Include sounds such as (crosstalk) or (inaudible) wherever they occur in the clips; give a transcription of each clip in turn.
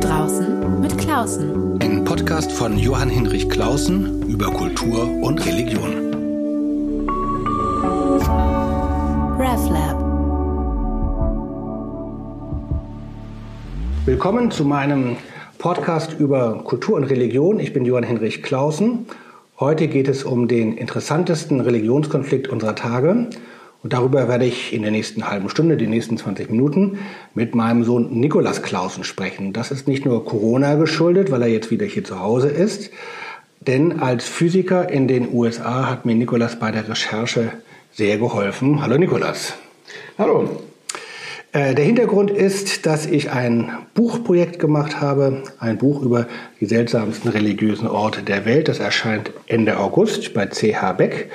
draußen mit Klausen. Ein Podcast von Johann Hinrich Klausen über Kultur und Religion. RevLab. Willkommen zu meinem Podcast über Kultur und Religion. Ich bin Johann Hinrich Klausen. Heute geht es um den interessantesten Religionskonflikt unserer Tage. Und darüber werde ich in der nächsten halben Stunde, die nächsten 20 Minuten, mit meinem Sohn Nikolas Klausen sprechen. Das ist nicht nur Corona geschuldet, weil er jetzt wieder hier zu Hause ist, denn als Physiker in den USA hat mir Nikolas bei der Recherche sehr geholfen. Hallo Nikolas. Hallo. Äh, der Hintergrund ist, dass ich ein Buchprojekt gemacht habe, ein Buch über die seltsamsten religiösen Orte der Welt. Das erscheint Ende August bei CH Beck.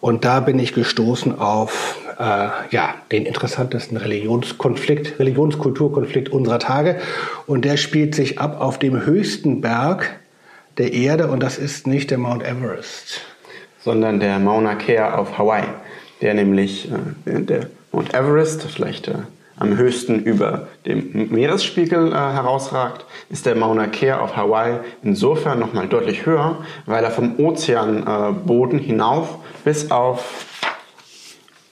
Und da bin ich gestoßen auf äh, ja, den interessantesten Religionskonflikt, Religionskulturkonflikt unserer Tage. Und der spielt sich ab auf dem höchsten Berg der Erde und das ist nicht der Mount Everest. Sondern der Mauna Kea auf Hawaii, der nämlich äh, der Mount Everest, vielleicht äh, am höchsten über dem Meeresspiegel äh, herausragt, ist der Mauna Kea auf Hawaii insofern nochmal deutlich höher, weil er vom Ozeanboden hinauf bis auf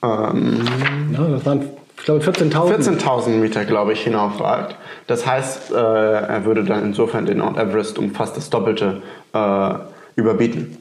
ähm, ja, das waren ich glaube 14.000 14.000 Meter, glaube ich, hinaufragt. Das heißt, äh, er würde dann insofern den Mount Everest um fast das Doppelte äh, überbieten.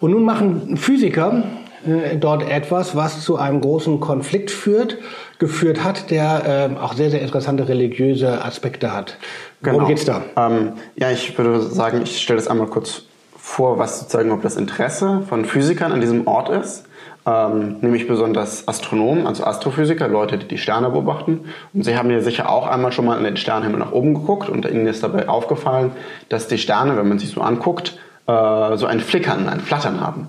Und nun machen Physiker äh, dort etwas, was zu einem großen Konflikt führt, geführt hat, der äh, auch sehr, sehr interessante religiöse Aspekte hat. Worum genau. geht's da? Ähm, ja, ich würde sagen, ich stelle das einmal kurz vor, was sozusagen ob das Interesse von Physikern an diesem Ort ist. Ähm, nämlich besonders Astronomen, also Astrophysiker, Leute, die die Sterne beobachten. Und Sie haben ja sicher auch einmal schon mal in den Sternenhimmel nach oben geguckt und Ihnen ist dabei aufgefallen, dass die Sterne, wenn man sie so anguckt, äh, so ein Flickern, ein Flattern haben.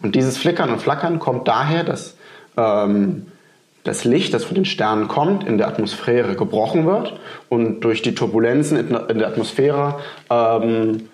Und dieses Flickern und Flackern kommt daher, dass ähm, das Licht, das von den Sternen kommt, in der Atmosphäre gebrochen wird und durch die Turbulenzen in der Atmosphäre ähm,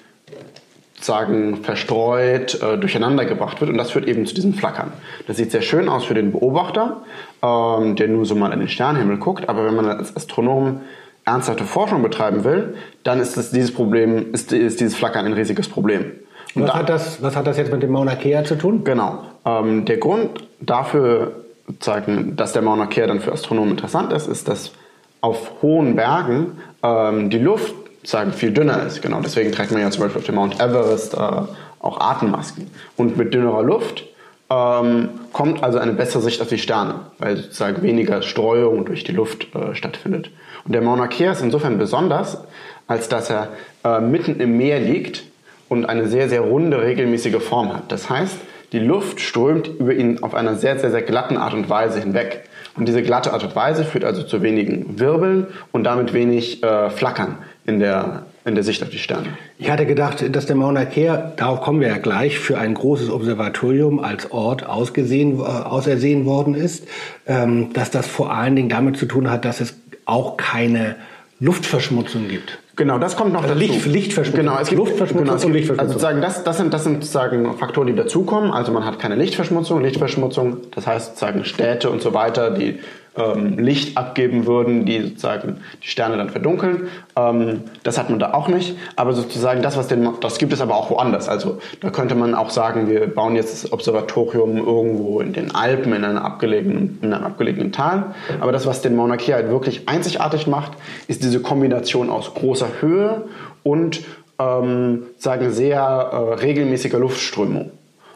sagen verstreut, äh, durcheinander gebracht wird und das führt eben zu diesem Flackern. Das sieht sehr schön aus für den Beobachter, ähm, der nur so mal in den Sternenhimmel guckt, aber wenn man als Astronom ernsthafte Forschung betreiben will, dann ist das, dieses Problem, ist, ist dieses Flackern ein riesiges Problem. Was, da, hat das, was hat das jetzt mit dem Mauna Kea zu tun? Genau. Ähm, der Grund dafür, sagen, dass der Mauna Kea dann für Astronomen interessant ist, ist, dass auf hohen Bergen ähm, die Luft sagen, viel dünner ist. Genau, deswegen trägt man ja zum Beispiel auf dem Mount Everest äh, auch Atemmasken. Und mit dünnerer Luft ähm, kommt also eine bessere Sicht auf die Sterne, weil sozusagen weniger Streuung durch die Luft äh, stattfindet. Und der Mauna Kea ist insofern besonders, als dass er äh, mitten im Meer liegt und eine sehr, sehr runde, regelmäßige Form hat. Das heißt, die Luft strömt über ihn auf einer sehr, sehr, sehr glatten Art und Weise hinweg. Und diese glatte Art und Weise führt also zu wenigen Wirbeln und damit wenig äh, Flackern in der, in der Sicht auf die Sterne. Ich hatte gedacht, dass der Mauna Kea, darauf kommen wir ja gleich, für ein großes Observatorium als Ort ausgesehen, äh, ausersehen worden ist, ähm, dass das vor allen Dingen damit zu tun hat, dass es auch keine Luftverschmutzung gibt. Genau, das kommt noch also dazu. Licht, Lichtverschmutzung. Genau, es gibt Luftverschmutzung genau, es gibt, und Lichtverschmutzung. Also sozusagen das, das, sind, das sind sozusagen Faktoren, die dazukommen. Also man hat keine Lichtverschmutzung. Lichtverschmutzung, das heißt sozusagen Städte und so weiter, die ähm, Licht abgeben würden, die sozusagen die Sterne dann verdunkeln. Ähm, das hat man da auch nicht. Aber sozusagen das, was den, das gibt es aber auch woanders. Also da könnte man auch sagen, wir bauen jetzt das Observatorium irgendwo in den Alpen, in, einer abgelegenen, in einem abgelegenen Tal. Aber das, was den Mauna Kea halt wirklich einzigartig macht, ist diese Kombination aus großer Höhe und ähm, sagen sehr äh, regelmäßiger Luftströmung.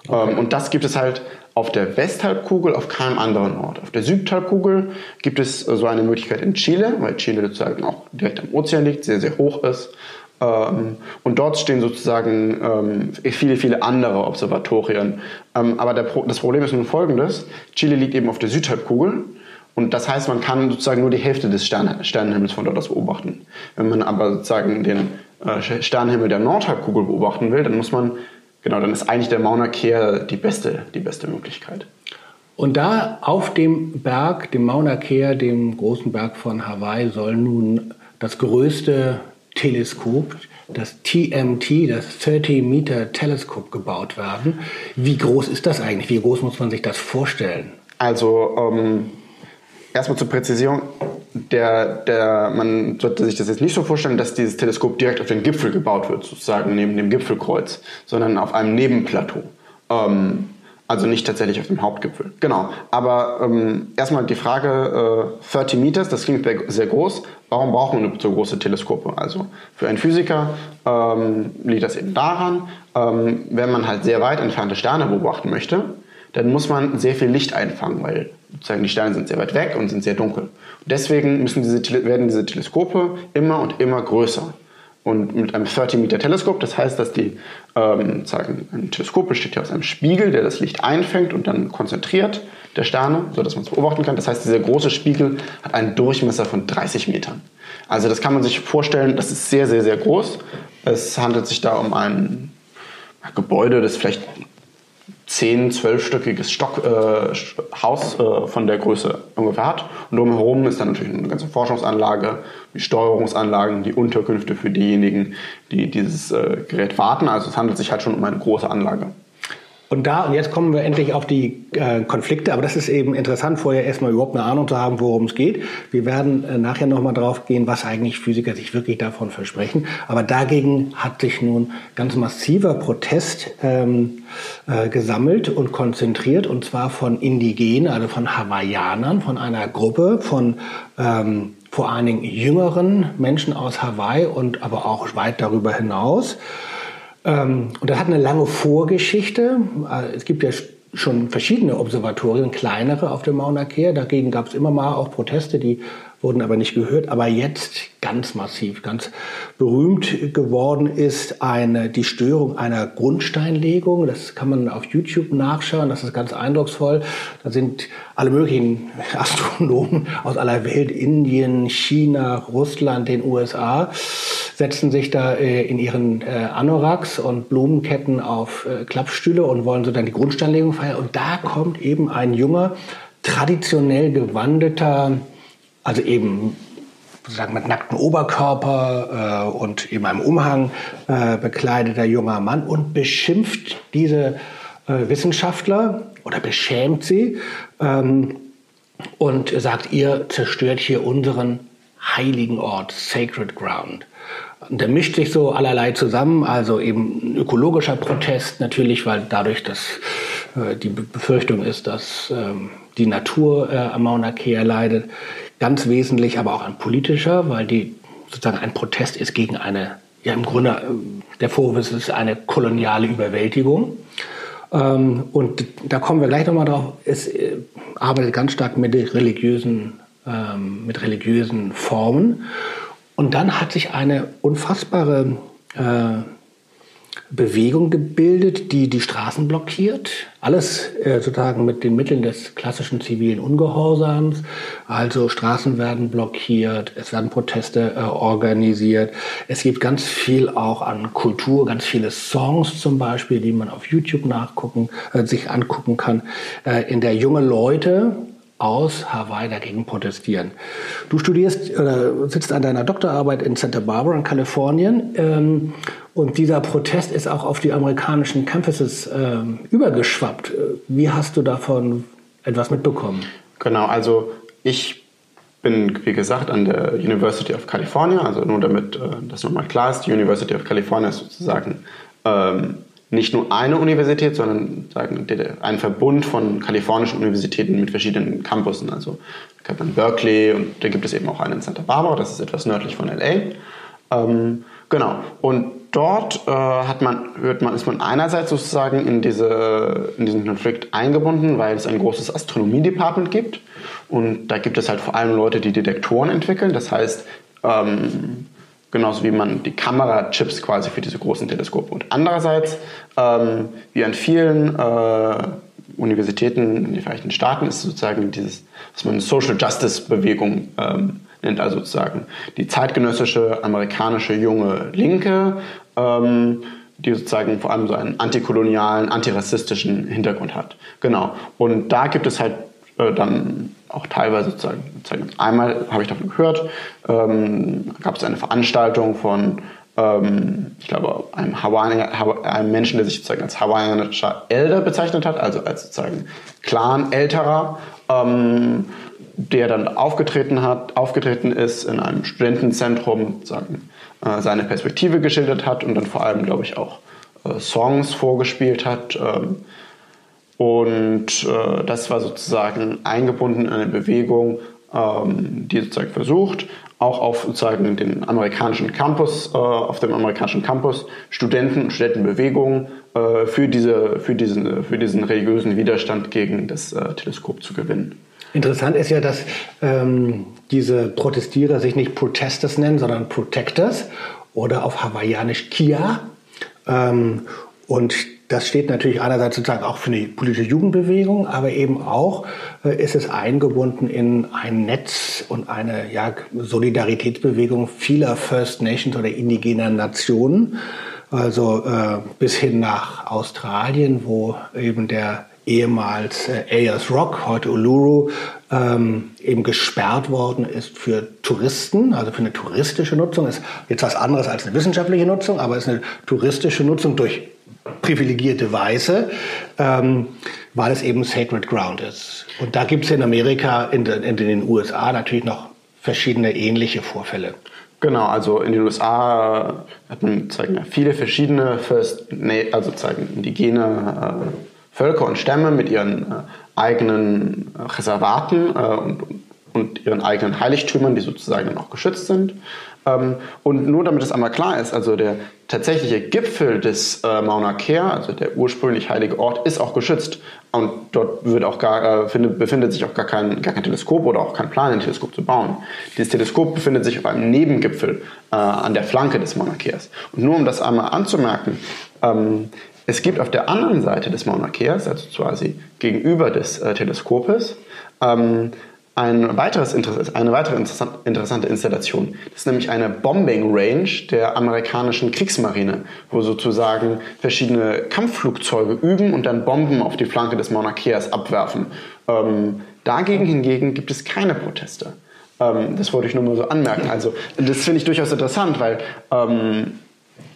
Okay. Ähm, und das gibt es halt auf der Westhalbkugel auf keinem anderen Ort. Auf der Südhalbkugel gibt es so eine Möglichkeit in Chile, weil Chile sozusagen auch direkt am Ozean liegt, sehr, sehr hoch ist. Ähm, und dort stehen sozusagen ähm, viele, viele andere Observatorien. Ähm, aber das Problem ist nun folgendes. Chile liegt eben auf der Südhalbkugel. Und das heißt, man kann sozusagen nur die Hälfte des Sternenhimmels von dort aus beobachten. Wenn man aber sozusagen den äh, Sternenhimmel der Nordhalbkugel beobachten will, dann muss man genau, dann ist eigentlich der Mauna Kea die beste, die beste Möglichkeit. Und da auf dem Berg, dem Mauna Kea, dem großen Berg von Hawaii, soll nun das größte Teleskop, das TMT, das 30 Meter Teleskop gebaut werden. Wie groß ist das eigentlich? Wie groß muss man sich das vorstellen? Also ähm, erstmal zur Präzisierung, der, der, man sollte sich das jetzt nicht so vorstellen, dass dieses Teleskop direkt auf den Gipfel gebaut wird, sozusagen neben dem Gipfelkreuz, sondern auf einem Nebenplateau. Ähm, also nicht tatsächlich auf dem Hauptgipfel. Genau. Aber ähm, erstmal die Frage, äh, 30 Meters, das klingt sehr groß. Warum brauchen wir so große Teleskope? Also für einen Physiker ähm, liegt das eben daran, ähm, wenn man halt sehr weit entfernte Sterne beobachten möchte, dann muss man sehr viel Licht einfangen, weil sozusagen die Sterne sind sehr weit weg und sind sehr dunkel. Und deswegen müssen diese, werden diese Teleskope immer und immer größer. Und mit einem 30 Meter Teleskop, das heißt, dass die, ähm, sagen, ein Teleskop besteht ja aus einem Spiegel, der das Licht einfängt und dann konzentriert der Sterne, sodass man es beobachten kann. Das heißt, dieser große Spiegel hat einen Durchmesser von 30 Metern. Also das kann man sich vorstellen, das ist sehr, sehr, sehr groß. Es handelt sich da um ein Gebäude, das vielleicht 10, 12-stöckiges Stock, äh, Haus äh, von der Größe ungefähr hat. Und drumherum ist dann natürlich eine ganze Forschungsanlage, die Steuerungsanlagen, die Unterkünfte für diejenigen, die dieses äh, Gerät warten. Also es handelt sich halt schon um eine große Anlage. Und da, und jetzt kommen wir endlich auf die äh, Konflikte, aber das ist eben interessant, vorher erstmal überhaupt eine Ahnung zu haben, worum es geht. Wir werden äh, nachher nochmal drauf gehen, was eigentlich Physiker sich wirklich davon versprechen. Aber dagegen hat sich nun ganz massiver Protest ähm, äh, gesammelt und konzentriert, und zwar von Indigenen, also von Hawaiianern, von einer Gruppe von ähm, vor allen Dingen jüngeren Menschen aus Hawaii und aber auch weit darüber hinaus. Ähm, und das hat eine lange Vorgeschichte. Äh, es gibt ja schon verschiedene Observatorien, kleinere auf dem Mauna Kea. Dagegen gab es immer mal auch Proteste, die wurden aber nicht gehört. Aber jetzt ganz massiv, ganz berühmt geworden ist eine, die Störung einer Grundsteinlegung. Das kann man auf YouTube nachschauen. Das ist ganz eindrucksvoll. Da sind alle möglichen (laughs) Astronomen aus aller Welt, Indien, China, Russland, den USA, setzen sich da äh, in ihren äh, Anoraks und Blumenketten auf äh, Klappstühle und wollen so dann die Grundsteinlegung feiern. Und da kommt eben ein junger, traditionell gewandeter also eben sozusagen mit nacktem Oberkörper äh, und eben einem Umhang äh, bekleideter junger Mann und beschimpft diese äh, Wissenschaftler oder beschämt sie ähm, und sagt, ihr zerstört hier unseren heiligen Ort, Sacred Ground. Und da mischt sich so allerlei zusammen, also eben ökologischer Protest natürlich, weil dadurch dass äh, die Befürchtung ist, dass ähm, die Natur äh, am Mauna Kea leidet ganz wesentlich aber auch ein politischer, weil die sozusagen ein Protest ist gegen eine, ja im Grunde äh, der Vorwurf ist eine koloniale Überwältigung. Ähm, und da kommen wir gleich nochmal drauf. Es äh, arbeitet ganz stark mit religiösen, ähm, mit religiösen Formen. Und dann hat sich eine unfassbare äh, Bewegung gebildet, die die Straßen blockiert. Alles äh, sozusagen mit den Mitteln des klassischen zivilen Ungehorsams. Also Straßen werden blockiert, es werden Proteste äh, organisiert. Es gibt ganz viel auch an Kultur, ganz viele Songs zum Beispiel, die man auf YouTube nachgucken, äh, sich angucken kann, äh, in der junge Leute aus Hawaii dagegen protestieren. Du studierst oder sitzt an deiner Doktorarbeit in Santa Barbara in Kalifornien ähm, und dieser Protest ist auch auf die amerikanischen Campuses ähm, übergeschwappt. Wie hast du davon etwas mitbekommen? Genau, also ich bin, wie gesagt, an der University of California, also nur damit äh, das nochmal klar ist, die University of California ist sozusagen ähm, nicht nur eine Universität, sondern ein Verbund von kalifornischen Universitäten mit verschiedenen Campussen. Also da gibt man Berkeley und da gibt es eben auch einen in Santa Barbara, das ist etwas nördlich von LA. Ähm, genau. Und dort äh, hat man, hört man, ist man einerseits sozusagen in, diese, in diesen Konflikt eingebunden, weil es ein großes Astronomie-Department gibt. Und da gibt es halt vor allem Leute, die Detektoren entwickeln. Das heißt, ähm, Genauso wie man die Kamerachips quasi für diese großen Teleskope. Und andererseits, ähm, wie an vielen äh, Universitäten in den Vereinigten Staaten, ist sozusagen dieses, was man Social Justice Bewegung ähm, nennt, also sozusagen die zeitgenössische amerikanische junge Linke, ähm, die sozusagen vor allem so einen antikolonialen, antirassistischen Hintergrund hat. Genau. Und da gibt es halt äh, dann auch teilweise sozusagen, einmal habe ich davon gehört, ähm, gab es eine Veranstaltung von, ähm, ich glaube, einem, Hawaiian, einem Menschen, der sich sozusagen als hawaiianischer Elder bezeichnet hat, also als sozusagen Clan-Älterer, ähm, der dann aufgetreten hat, aufgetreten ist in einem Studentenzentrum, sagen, äh, seine Perspektive geschildert hat und dann vor allem, glaube ich, auch äh, Songs vorgespielt hat. Ähm, und äh, das war sozusagen eingebunden in eine Bewegung, ähm, die sozusagen versucht, auch auf sozusagen den amerikanischen Campus, äh, auf dem amerikanischen Campus Studenten und Studentenbewegungen äh, für, diese, für, diesen, für diesen religiösen Widerstand gegen das äh, Teleskop zu gewinnen. Interessant ist ja, dass ähm, diese Protestierer sich nicht Protesters nennen, sondern Protectors oder auf Hawaiianisch Kia. Ähm, und das steht natürlich einerseits sozusagen auch für die politische Jugendbewegung, aber eben auch äh, ist es eingebunden in ein Netz und eine ja, Solidaritätsbewegung vieler First Nations oder indigener Nationen. Also äh, bis hin nach Australien, wo eben der ehemals äh, Ayers Rock, heute Uluru, ähm, eben gesperrt worden ist für Touristen, also für eine touristische Nutzung. Ist jetzt was anderes als eine wissenschaftliche Nutzung, aber ist eine touristische Nutzung durch privilegierte Weiße, ähm, weil es eben Sacred Ground ist. Und da gibt es in Amerika, in, de, in den USA natürlich noch verschiedene ähnliche Vorfälle. Genau, also in den USA hat zeigen viele verschiedene First, also zeigen indigene äh, Völker und Stämme mit ihren äh, eigenen äh, Reservaten äh, und, und, ihren eigenen Heiligtümern, die sozusagen noch geschützt sind. Ähm, und nur damit es einmal klar ist, also der tatsächliche Gipfel des äh, Mauna Kea, also der ursprünglich heilige Ort, ist auch geschützt. Und dort wird auch gar, äh, findet, befindet sich auch gar kein, gar kein Teleskop oder auch kein Plan, ein Teleskop zu bauen. Dieses Teleskop befindet sich auf einem Nebengipfel äh, an der Flanke des Mauna Keas. Und nur um das einmal anzumerken, ähm, es gibt auf der anderen Seite des Mauna Keas, also quasi gegenüber des äh, Teleskopes, ähm, ein weiteres, eine weitere interessante Installation. Das ist nämlich eine Bombing Range der amerikanischen Kriegsmarine, wo sozusagen verschiedene Kampfflugzeuge üben und dann Bomben auf die Flanke des Mauna Keas abwerfen. Ähm, dagegen hingegen gibt es keine Proteste. Ähm, das wollte ich nur mal so anmerken. Also das finde ich durchaus interessant, weil ähm,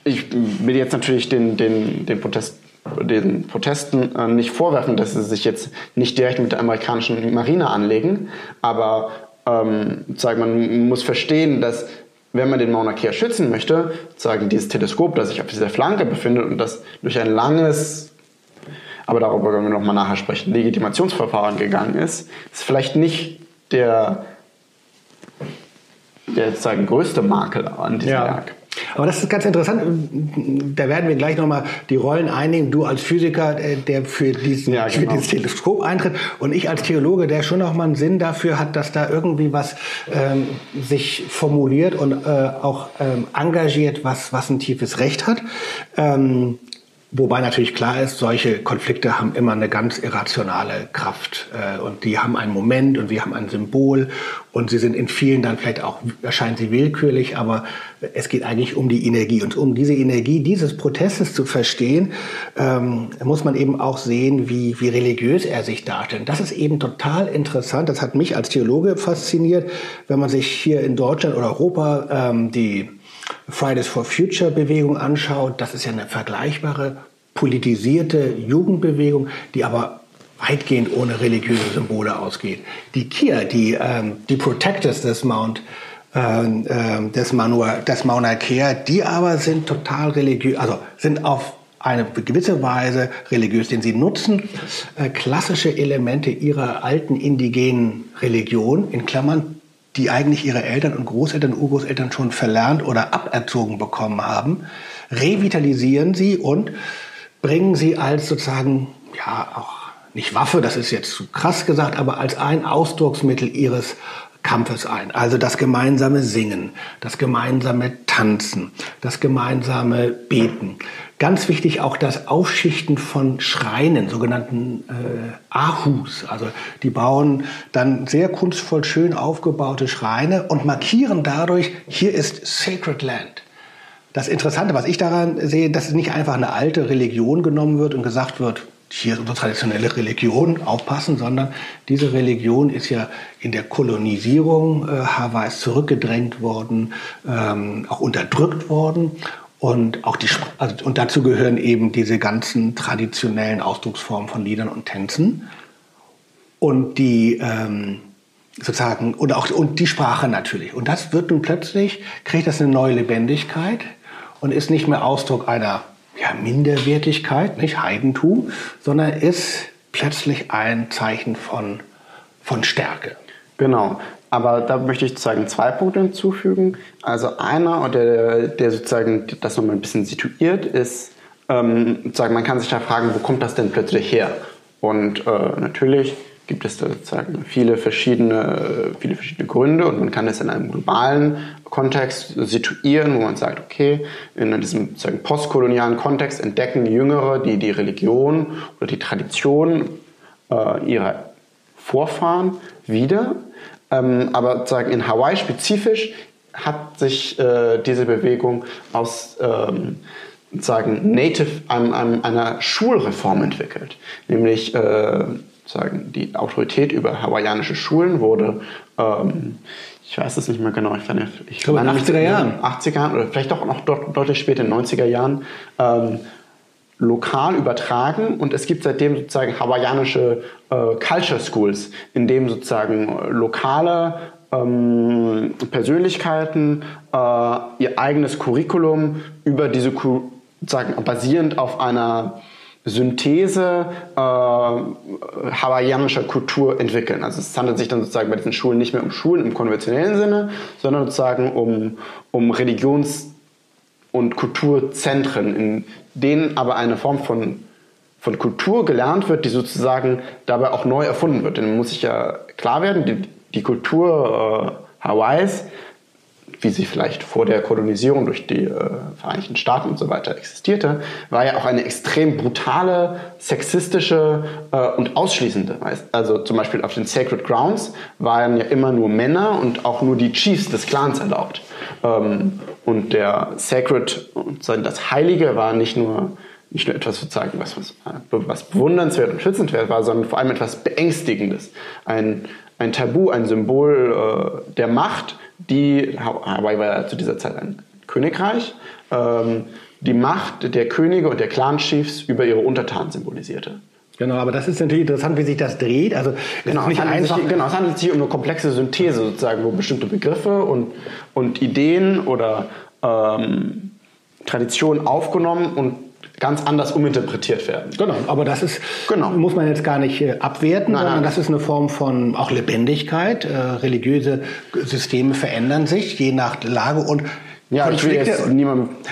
ich will jetzt natürlich den, den, den Protest den Protesten äh, nicht vorwerfen, dass sie sich jetzt nicht direkt mit der amerikanischen Marine anlegen, aber ähm, sagen, man muss verstehen, dass wenn man den Mauna Kea schützen möchte, sagen dieses Teleskop, das sich auf dieser Flanke befindet und das durch ein langes, aber darüber können wir noch mal nachher sprechen, Legitimationsverfahren gegangen ist, ist vielleicht nicht der, der sagen, größte Makel an diesem ja. Werk. Aber das ist ganz interessant. Da werden wir gleich nochmal die Rollen einnehmen. Du als Physiker, äh, der für, diesen, ja, genau. für dieses Teleskop eintritt und ich als Theologe, der schon nochmal einen Sinn dafür hat, dass da irgendwie was ähm, sich formuliert und äh, auch ähm, engagiert, was, was ein tiefes Recht hat. Ähm, Wobei natürlich klar ist, solche Konflikte haben immer eine ganz irrationale Kraft äh, und die haben einen Moment und wir haben ein Symbol und sie sind in vielen dann vielleicht auch, erscheinen sie willkürlich, aber es geht eigentlich um die Energie und um diese Energie dieses Protestes zu verstehen, ähm, muss man eben auch sehen, wie, wie religiös er sich darstellt. Das ist eben total interessant, das hat mich als Theologe fasziniert, wenn man sich hier in Deutschland oder Europa ähm, die Fridays for Future Bewegung anschaut, das ist ja eine vergleichbare politisierte Jugendbewegung, die aber weitgehend ohne religiöse Symbole ausgeht. Die KIA, die, ähm, die Protectors des Mount, äh, des, Manua, des Mauna Kea, die aber sind total religiös, also sind auf eine gewisse Weise religiös, denn sie nutzen äh, klassische Elemente ihrer alten indigenen Religion, in Klammern die eigentlich ihre Eltern und Großeltern und Urgroßeltern schon verlernt oder aberzogen bekommen haben, revitalisieren sie und bringen sie als sozusagen, ja, auch nicht Waffe, das ist jetzt zu krass gesagt, aber als ein Ausdrucksmittel ihres Kampfes ein. Also das gemeinsame Singen, das gemeinsame Tanzen, das gemeinsame Beten. Ganz wichtig auch das Aufschichten von Schreinen, sogenannten äh, Ahus. Also die bauen dann sehr kunstvoll schön aufgebaute Schreine und markieren dadurch, hier ist Sacred Land. Das Interessante, was ich daran sehe, dass nicht einfach eine alte Religion genommen wird und gesagt wird, hier unsere traditionelle Religion, aufpassen, sondern diese Religion ist ja in der Kolonisierung äh, Hawaiis zurückgedrängt worden, ähm, auch unterdrückt worden. Und auch die, also, und dazu gehören eben diese ganzen traditionellen Ausdrucksformen von Liedern und Tänzen. Und die, ähm, sozusagen und auch und die Sprache natürlich. Und das wird nun plötzlich kriegt das eine neue Lebendigkeit und ist nicht mehr Ausdruck einer ja, Minderwertigkeit, nicht Heidentum, sondern ist plötzlich ein Zeichen von, von Stärke. Genau. Aber da möchte ich sozusagen zwei Punkte hinzufügen. Also einer, der, der sozusagen das nochmal ein bisschen situiert, ist, ähm, sozusagen, man kann sich da fragen, wo kommt das denn plötzlich her? Und äh, natürlich gibt es da sozusagen viele verschiedene, viele verschiedene Gründe und man kann es in einem globalen Kontext situieren, wo man sagt, okay, in diesem sozusagen postkolonialen Kontext entdecken Jüngere, die die Religion oder die Tradition äh, ihrer Vorfahren wieder. Ähm, aber sozusagen in Hawaii spezifisch hat sich äh, diese Bewegung aus ähm, sagen Native einem, einem, einer Schulreform entwickelt, nämlich äh, sagen die Autorität über hawaiianische Schulen wurde ähm, ich weiß es nicht mehr genau, ich, fand, ich glaube in den 80er Jahren. 80er Jahren oder vielleicht auch noch deutlich später in den 90er Jahren ähm, lokal übertragen und es gibt seitdem sozusagen hawaiianische äh, Culture Schools, in dem sozusagen lokale ähm, Persönlichkeiten äh, ihr eigenes Curriculum über diese sozusagen basierend auf einer Synthese äh, hawaiianischer Kultur entwickeln. Also es handelt sich dann sozusagen bei diesen Schulen nicht mehr um Schulen im konventionellen Sinne, sondern sozusagen um, um Religions- und Kulturzentren, in denen aber eine Form von, von Kultur gelernt wird, die sozusagen dabei auch neu erfunden wird. Denn man muss sich ja klar werden, die, die Kultur äh, Hawaiis, wie sie vielleicht vor der Kolonisierung durch die äh, Vereinigten Staaten und so weiter existierte, war ja auch eine extrem brutale, sexistische äh, und ausschließende. Also zum Beispiel auf den Sacred Grounds waren ja immer nur Männer und auch nur die Chiefs des Clans erlaubt. Ähm, und der Sacred, das Heilige war nicht nur, nicht nur etwas sozusagen, was, was, was bewundernswert und schützenswert war, sondern vor allem etwas Beängstigendes. Ein, ein Tabu, ein Symbol äh, der Macht, die, Hawaii war ja zu dieser Zeit ein Königreich, ähm, die Macht der Könige und der Clan-Chiefs über ihre Untertanen symbolisierte. Genau, aber das ist natürlich interessant, wie sich das dreht. Also genau, nicht es einfach sich, genau, es handelt sich um eine komplexe Synthese sozusagen, wo bestimmte Begriffe und, und Ideen oder ähm, Traditionen aufgenommen und ganz anders uminterpretiert werden. Genau, aber das ist, genau. muss man jetzt gar nicht äh, abwerten, nein, sondern nein. das ist eine Form von auch Lebendigkeit. Äh, religiöse Systeme verändern sich je nach Lage und ja, Konflikte,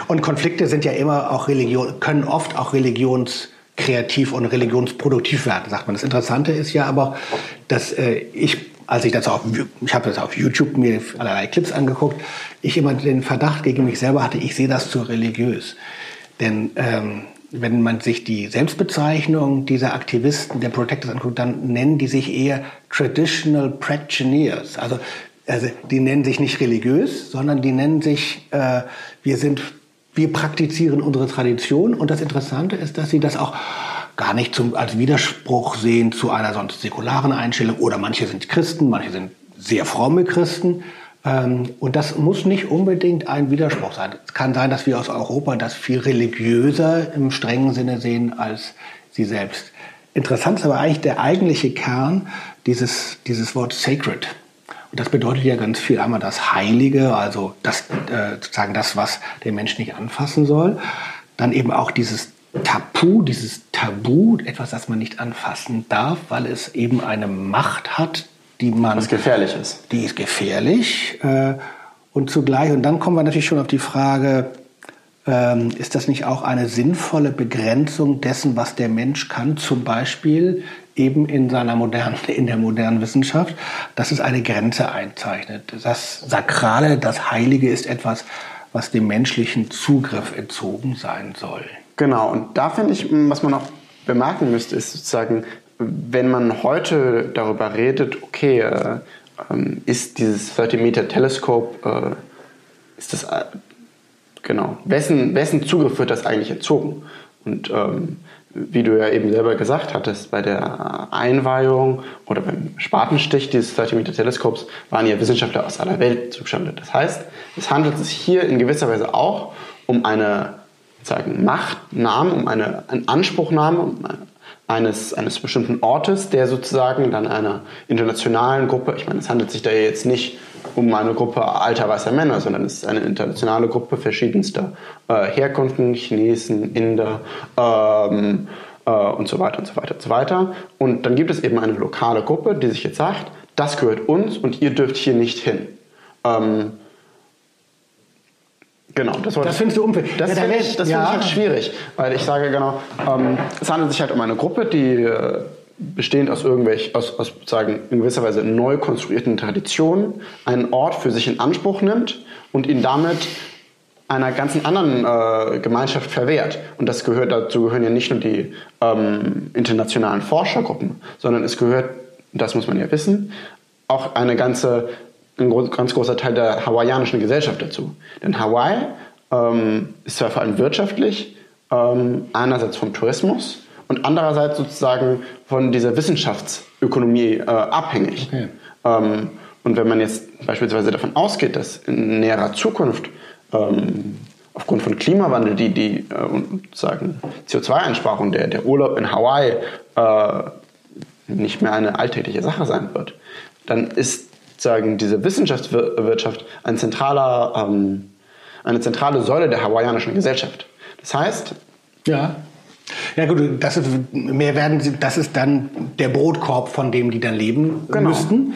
und Konflikte sind ja immer auch Religion, können oft auch Religions kreativ und religionsproduktiv werden, sagt man. Das Interessante ist ja aber, dass äh, ich, als ich das auf, ich habe das auf YouTube mir allerlei Clips angeguckt, ich immer den Verdacht gegen mich selber hatte, ich sehe das zu religiös. Denn ähm, wenn man sich die Selbstbezeichnung dieser Aktivisten, der Protectors anguckt, dann nennen die sich eher Traditional Practitioners. Also, also die nennen sich nicht religiös, sondern die nennen sich, äh, wir sind wir praktizieren unsere Tradition und das Interessante ist, dass sie das auch gar nicht zum, als Widerspruch sehen zu einer sonst säkularen Einstellung oder manche sind Christen, manche sind sehr fromme Christen. Ähm, und das muss nicht unbedingt ein Widerspruch sein. Es kann sein, dass wir aus Europa das viel religiöser im strengen Sinne sehen als sie selbst. Interessant ist aber eigentlich der eigentliche Kern dieses, dieses Wort sacred. Und das bedeutet ja ganz viel. Einmal das Heilige, also das, äh, sozusagen das, was der Mensch nicht anfassen soll. Dann eben auch dieses Tabu, dieses Tabu, etwas, das man nicht anfassen darf, weil es eben eine Macht hat, die man. Was gefährlich ist. Die ist gefährlich. Äh, und zugleich, und dann kommen wir natürlich schon auf die Frage, ähm, ist das nicht auch eine sinnvolle Begrenzung dessen, was der Mensch kann? Zum Beispiel eben in seiner modernen, (laughs) in der modernen Wissenschaft, dass es eine Grenze einzeichnet. Das Sakrale, das Heilige ist etwas, was dem menschlichen Zugriff entzogen sein soll. Genau, und da finde ich, was man auch bemerken müsste, ist sozusagen, wenn man heute darüber redet, okay, äh, ähm, ist dieses 30-Meter-Teleskop, äh, ist das, äh, genau, wessen, wessen Zugriff wird das eigentlich entzogen? Und ähm, wie du ja eben selber gesagt hattest, bei der Einweihung oder beim Spatenstich dieses 30-Meter-Teleskops waren ja Wissenschaftler aus aller Welt zustande. Das heißt, es handelt sich hier in gewisser Weise auch um eine sagen, Machtnahme, um eine, eine Anspruchnahme, um eine, eines, eines bestimmten Ortes, der sozusagen dann einer internationalen Gruppe, ich meine, es handelt sich da jetzt nicht um eine Gruppe alter weißer Männer, sondern es ist eine internationale Gruppe verschiedenster äh, Herkunften, Chinesen, Inder ähm, äh, und so weiter und so weiter und so weiter. Und dann gibt es eben eine lokale Gruppe, die sich jetzt sagt, das gehört uns und ihr dürft hier nicht hin. Ähm, Genau, das, das findest du unfair. Das ja, finde ich, das ja. find ich halt schwierig, weil ich sage genau, ähm, es handelt sich halt um eine Gruppe, die äh, bestehend aus irgendwelchen, aus, aus sagen, in gewisser Weise neu konstruierten Traditionen, einen Ort für sich in Anspruch nimmt und ihn damit einer ganzen anderen äh, Gemeinschaft verwehrt. Und das gehört, dazu gehören ja nicht nur die ähm, internationalen Forschergruppen, sondern es gehört, das muss man ja wissen, auch eine ganze ein ganz großer Teil der hawaiianischen Gesellschaft dazu. Denn Hawaii ähm, ist zwar vor allem wirtschaftlich, ähm, einerseits vom Tourismus und andererseits sozusagen von dieser Wissenschaftsökonomie äh, abhängig. Okay. Ähm, und wenn man jetzt beispielsweise davon ausgeht, dass in näherer Zukunft ähm, aufgrund von Klimawandel die, die äh, sozusagen CO2-Einsparung, der, der Urlaub in Hawaii äh, nicht mehr eine alltägliche Sache sein wird, dann ist sagen, diese Wissenschaftswirtschaft ein zentraler, ähm, eine zentrale Säule der hawaiianischen Gesellschaft. Das heißt, ja. Ja gut, das ist, mehr werden sie, das ist dann der Brotkorb, von dem die dann leben genau. müssten.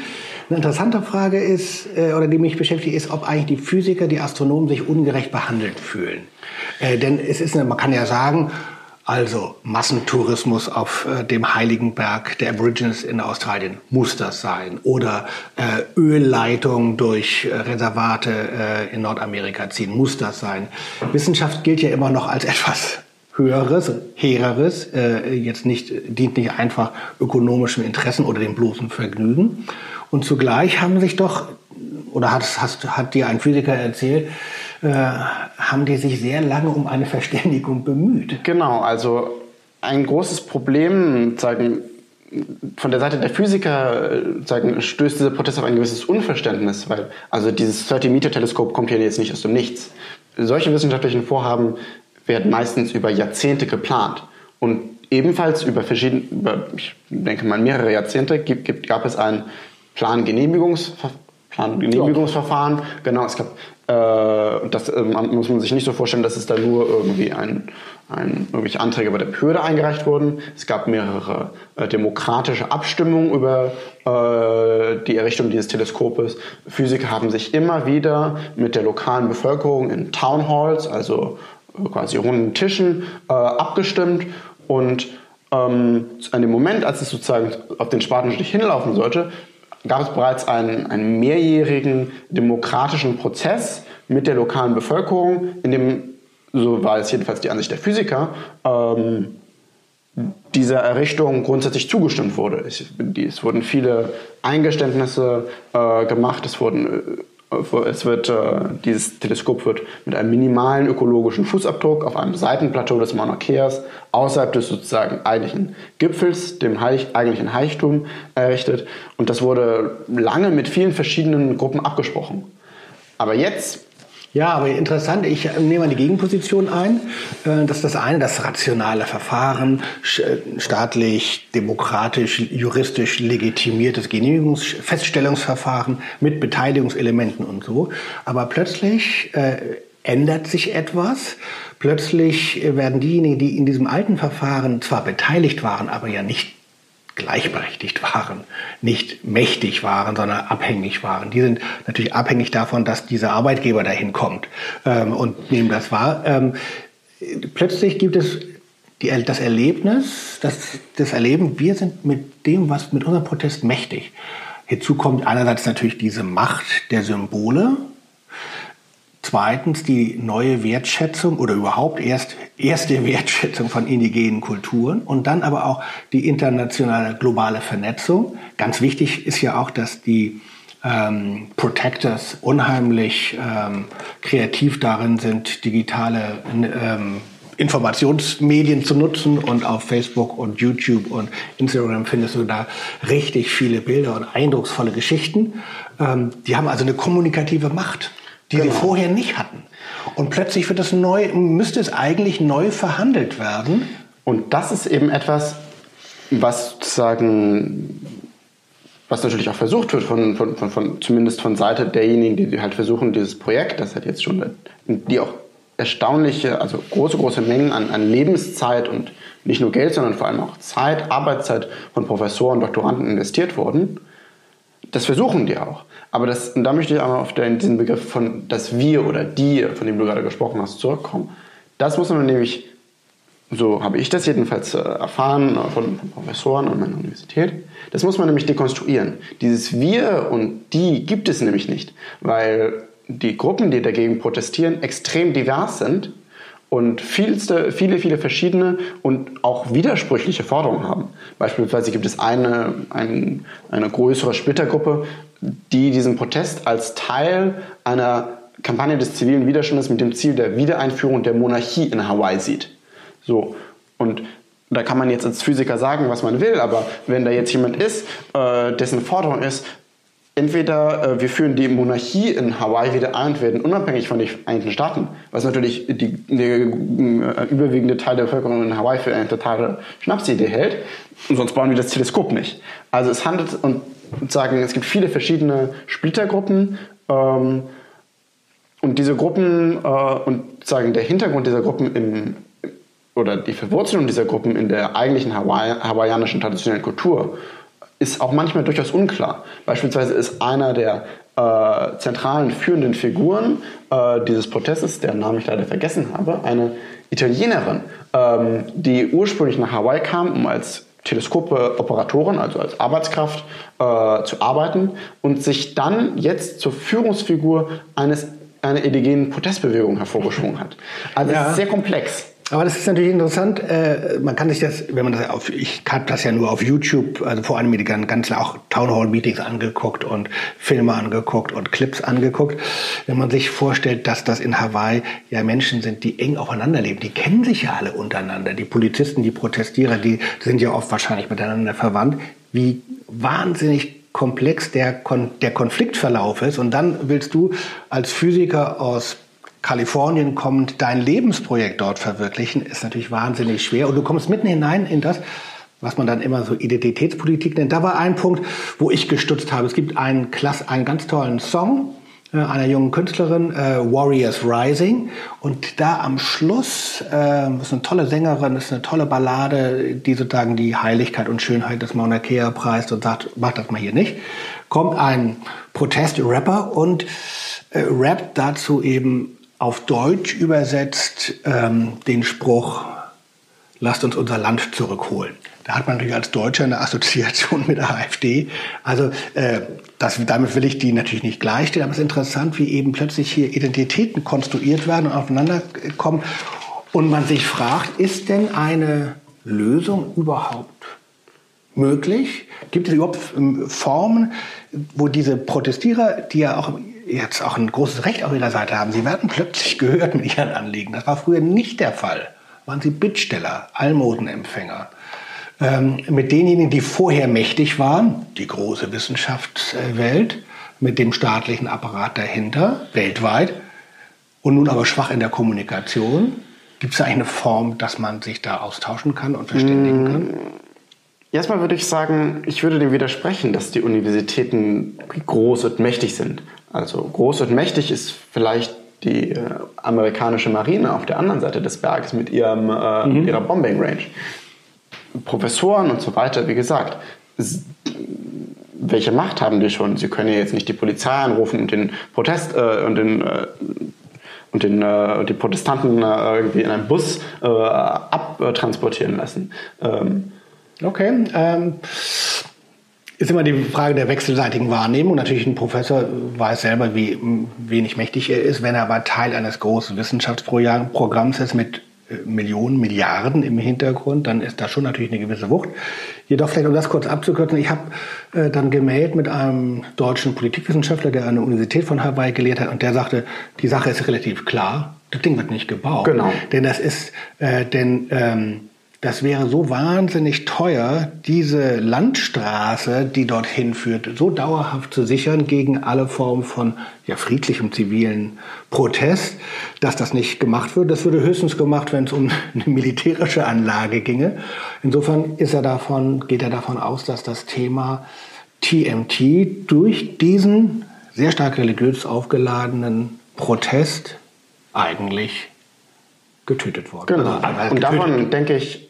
Eine interessante Frage ist, äh, oder die mich beschäftigt, ist, ob eigentlich die Physiker, die Astronomen sich ungerecht behandelt fühlen. Äh, denn es ist, man kann ja sagen, also Massentourismus auf äh, dem Heiligen Berg der Aborigines in Australien muss das sein. Oder äh, Ölleitungen durch äh, Reservate äh, in Nordamerika ziehen, muss das sein. Wissenschaft gilt ja immer noch als (laughs) etwas Höheres, Hehreres, äh, jetzt nicht, dient nicht einfach ökonomischen Interessen oder dem bloßen Vergnügen. Und zugleich haben sich doch, oder hat, hast, hat dir ein Physiker erzählt, äh, haben die sich sehr lange um eine Verständigung bemüht. Genau, also ein großes Problem, sagen, von der Seite der Physiker äh, sagen, stößt dieser Protest auf ein gewisses Unverständnis, weil also dieses 30-Meter-Teleskop kommt ja jetzt nicht aus dem Nichts. Solche wissenschaftlichen Vorhaben werden meistens über Jahrzehnte geplant und ebenfalls über verschiedene, über, ich denke mal mehrere Jahrzehnte gibt, gibt, gab es ein Plangenehmigungsverfahren. Plangenehmigungsverfahren. Genau, es gab äh, das äh, muss man sich nicht so vorstellen, dass es da nur irgendwie ein, ein, irgendwelche Anträge bei der Behörde eingereicht wurden. Es gab mehrere äh, demokratische Abstimmungen über äh, die Errichtung dieses Teleskopes. Physiker haben sich immer wieder mit der lokalen Bevölkerung in Town Halls, also äh, quasi runden Tischen, äh, abgestimmt und ähm, an dem Moment, als es sozusagen auf den Spatenstich hinlaufen sollte, gab es bereits einen, einen mehrjährigen demokratischen Prozess mit der lokalen Bevölkerung, in dem, so war es jedenfalls die Ansicht der Physiker, ähm, dieser Errichtung grundsätzlich zugestimmt wurde. Es, es wurden viele Eingeständnisse äh, gemacht, es wurden äh, es wird, äh, dieses Teleskop wird mit einem minimalen ökologischen Fußabdruck auf einem Seitenplateau des Mauna Keas außerhalb des sozusagen eigentlichen Gipfels, dem Heich, eigentlichen Heichtum, errichtet. Und das wurde lange mit vielen verschiedenen Gruppen abgesprochen. Aber jetzt ja, aber interessant, ich nehme mal die Gegenposition ein. Äh, das ist das eine, das rationale Verfahren, äh, staatlich, demokratisch, juristisch legitimiertes Genehmigungsfeststellungsverfahren mit Beteiligungselementen und so. Aber plötzlich äh, ändert sich etwas. Plötzlich werden diejenigen, die in diesem alten Verfahren zwar beteiligt waren, aber ja nicht gleichberechtigt waren, nicht mächtig waren, sondern abhängig waren. Die sind natürlich abhängig davon, dass dieser Arbeitgeber dahin kommt ähm, und nehmen das wahr. Ähm, plötzlich gibt es die, das Erlebnis, das, das Erleben, wir sind mit dem, was mit unserem Protest mächtig. Hinzu kommt einerseits natürlich diese Macht der Symbole, Zweitens die neue Wertschätzung oder überhaupt erst erste (laughs) Wertschätzung von indigenen Kulturen und dann aber auch die internationale globale Vernetzung. Ganz wichtig ist ja auch, dass die ähm, Protectors unheimlich ähm, kreativ darin sind, digitale ähm, Informationsmedien zu nutzen und auf Facebook und YouTube und Instagram findest du da richtig viele Bilder und eindrucksvolle Geschichten. Ähm, die haben also eine kommunikative Macht die genau. sie vorher nicht hatten. Und plötzlich wird es neu, müsste es eigentlich neu verhandelt werden. Und das ist eben etwas, was sozusagen was natürlich auch versucht wird, von, von, von, von, zumindest von Seite derjenigen, die halt versuchen, dieses Projekt, das hat jetzt schon, die auch erstaunliche, also große, große Mengen an, an Lebenszeit und nicht nur Geld, sondern vor allem auch Zeit, Arbeitszeit von Professoren, Doktoranden investiert wurden. Das versuchen die auch. Aber das, und da möchte ich einmal auf den, diesen Begriff von das Wir oder die, von dem du gerade gesprochen hast, zurückkommen. Das muss man nämlich, so habe ich das jedenfalls äh, erfahren von, von Professoren an meiner Universität, das muss man nämlich dekonstruieren. Dieses Wir und die gibt es nämlich nicht, weil die Gruppen, die dagegen protestieren, extrem divers sind und vielste, viele, viele verschiedene und auch widersprüchliche Forderungen haben. Beispielsweise gibt es eine, ein, eine größere Splittergruppe, die diesen Protest als Teil einer Kampagne des zivilen Widerstandes mit dem Ziel der Wiedereinführung der Monarchie in Hawaii sieht. So. Und da kann man jetzt als Physiker sagen, was man will, aber wenn da jetzt jemand ist, äh, dessen Forderung ist, entweder äh, wir führen die Monarchie in Hawaii wieder ein und werden unabhängig von den Vereinigten Staaten, was natürlich die, der äh, überwiegende Teil der Bevölkerung in Hawaii für eine totale Schnapsidee hält. Und sonst bauen wir das Teleskop nicht. Also es handelt und sagen, es gibt viele verschiedene Splittergruppen ähm, und diese Gruppen äh, und sagen der Hintergrund dieser Gruppen im oder die Verwurzelung dieser Gruppen in der eigentlichen Hawaii, hawaiianischen traditionellen Kultur ist auch manchmal durchaus unklar. Beispielsweise ist einer der äh, zentralen führenden Figuren äh, dieses Protestes, deren Namen ich leider vergessen habe, eine Italienerin, ähm, die ursprünglich nach Hawaii kam, um als Teleskope-Operatorin, also als Arbeitskraft, äh, zu arbeiten und sich dann jetzt zur Führungsfigur eines, einer indigenen Protestbewegung hervorgeschwungen hat. Also ja. es ist sehr komplex. Aber das ist natürlich interessant. Äh, man kann sich das, wenn man das auf, ich habe das ja nur auf YouTube, also vor allem mir die ganzen auch Town Hall Meetings angeguckt und Filme angeguckt und Clips angeguckt. Wenn man sich vorstellt, dass das in Hawaii ja Menschen sind, die eng aufeinander leben, die kennen sich ja alle untereinander. Die Polizisten, die Protestierer, die sind ja oft wahrscheinlich miteinander verwandt. Wie wahnsinnig komplex der, Kon der Konfliktverlauf ist. Und dann willst du als Physiker aus Kalifornien kommt, dein Lebensprojekt dort verwirklichen, ist natürlich wahnsinnig schwer. Und du kommst mitten hinein in das, was man dann immer so Identitätspolitik nennt. Da war ein Punkt, wo ich gestutzt habe. Es gibt einen, Klass, einen ganz tollen Song äh, einer jungen Künstlerin, äh, Warriors Rising. Und da am Schluss, äh, ist eine tolle Sängerin, ist eine tolle Ballade, die sozusagen die Heiligkeit und Schönheit des Mauna Kea preist und sagt, mach das mal hier nicht. Kommt ein Protest-Rapper und äh, rappt dazu eben auf Deutsch übersetzt ähm, den Spruch, lasst uns unser Land zurückholen. Da hat man natürlich als Deutscher eine Assoziation (laughs) mit der AfD. Also äh, das, damit will ich die natürlich nicht gleichstellen, aber es ist interessant, wie eben plötzlich hier Identitäten konstruiert werden und aufeinander kommen und man sich fragt, ist denn eine Lösung überhaupt möglich? Gibt es überhaupt ähm, Formen, wo diese Protestierer, die ja auch jetzt auch ein großes Recht auf ihrer Seite haben. Sie werden plötzlich gehört mit ihren Anliegen. Das war früher nicht der Fall. Waren sie Bittsteller, Almosenempfänger. Ähm, mit denjenigen, die vorher mächtig waren, die große Wissenschaftswelt, mit dem staatlichen Apparat dahinter, weltweit, und nun aber schwach in der Kommunikation. Gibt es eigentlich eine Form, dass man sich da austauschen kann und verständigen kann? Erstmal würde ich sagen, ich würde dem widersprechen, dass die Universitäten groß und mächtig sind. Also groß und mächtig ist vielleicht die äh, amerikanische Marine auf der anderen Seite des Berges mit, ihrem, äh, mhm. ihrer Bombing Range. Professoren und so weiter, wie gesagt, welche Macht haben die schon? Sie können ja jetzt nicht die Polizei anrufen und den Protest äh, und den äh, und den, äh, die Protestanten äh, irgendwie in einem Bus äh, abtransportieren lassen. Ähm, okay. Ähm, ist immer die Frage der wechselseitigen Wahrnehmung. Natürlich ein Professor weiß selber, wie wenig mächtig er ist. Wenn er aber Teil eines großen Wissenschaftsprogramms ist mit äh, Millionen, Milliarden im Hintergrund, dann ist da schon natürlich eine gewisse Wucht. Jedoch vielleicht, um das kurz abzukürzen, ich habe äh, dann gemeldet mit einem deutschen Politikwissenschaftler, der an der Universität von Hawaii gelehrt hat und der sagte, die Sache ist relativ klar, das Ding wird nicht gebaut. Genau. Denn das ist, äh, denn ähm, das wäre so wahnsinnig teuer, diese Landstraße, die dorthin führt, so dauerhaft zu sichern gegen alle Formen von ja, friedlichem zivilen Protest, dass das nicht gemacht wird. Das würde höchstens gemacht, wenn es um (laughs) eine militärische Anlage ginge. Insofern er davon, geht er davon aus, dass das Thema TMT durch diesen sehr stark religiös aufgeladenen Protest eigentlich getötet worden. Genau. Also, und davon, denke ich,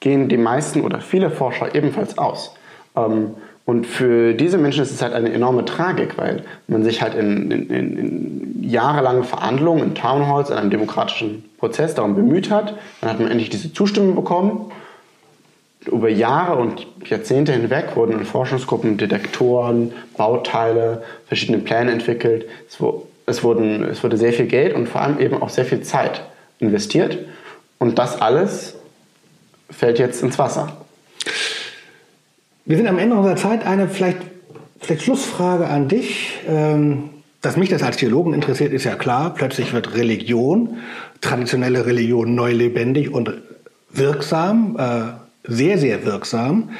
gehen die meisten oder viele Forscher ebenfalls aus. Ähm, und für diese Menschen ist es halt eine enorme Tragik, weil man sich halt in, in, in jahrelangen Verhandlungen, in Townhalls, in einem demokratischen Prozess darum bemüht hat. Dann hat man endlich diese Zustimmung bekommen. Über Jahre und Jahrzehnte hinweg wurden in Forschungsgruppen Detektoren, Bauteile, verschiedene Pläne entwickelt. Es, es, wurden, es wurde sehr viel Geld und vor allem eben auch sehr viel Zeit investiert. Und das alles fällt jetzt ins Wasser. Wir sind am Ende unserer Zeit. Eine vielleicht, vielleicht Schlussfrage an dich. Ähm, dass mich das als Theologen interessiert, ist ja klar. Plötzlich wird Religion, traditionelle Religion, neu lebendig und wirksam, äh, sehr, sehr wirksam.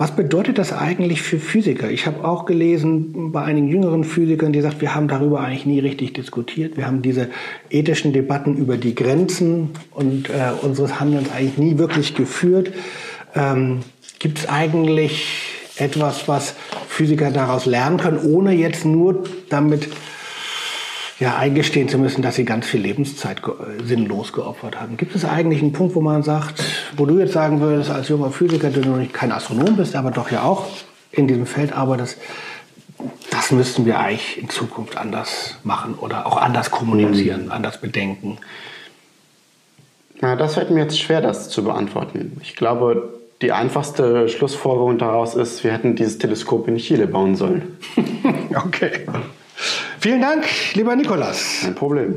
Was bedeutet das eigentlich für Physiker? Ich habe auch gelesen bei einigen jüngeren Physikern, die sagt, wir haben darüber eigentlich nie richtig diskutiert. Wir haben diese ethischen Debatten über die Grenzen und äh, unseres Handelns eigentlich nie wirklich geführt. Ähm, Gibt es eigentlich etwas, was Physiker daraus lernen können, ohne jetzt nur damit ja, eingestehen zu müssen, dass sie ganz viel Lebenszeit äh, sinnlos geopfert haben. Gibt es eigentlich einen Punkt, wo man sagt, wo du jetzt sagen würdest, als junger Physiker, du nicht kein Astronom bist, aber doch ja auch in diesem Feld arbeitest, das müssten wir eigentlich in Zukunft anders machen oder auch anders kommunizieren, mhm. anders bedenken? Na, das fällt mir jetzt schwer, das zu beantworten. Ich glaube, die einfachste Schlussfolgerung daraus ist, wir hätten dieses Teleskop in Chile bauen sollen. (laughs) okay. Vielen Dank, lieber Nikolas. Kein Problem.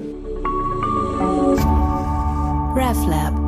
RefLab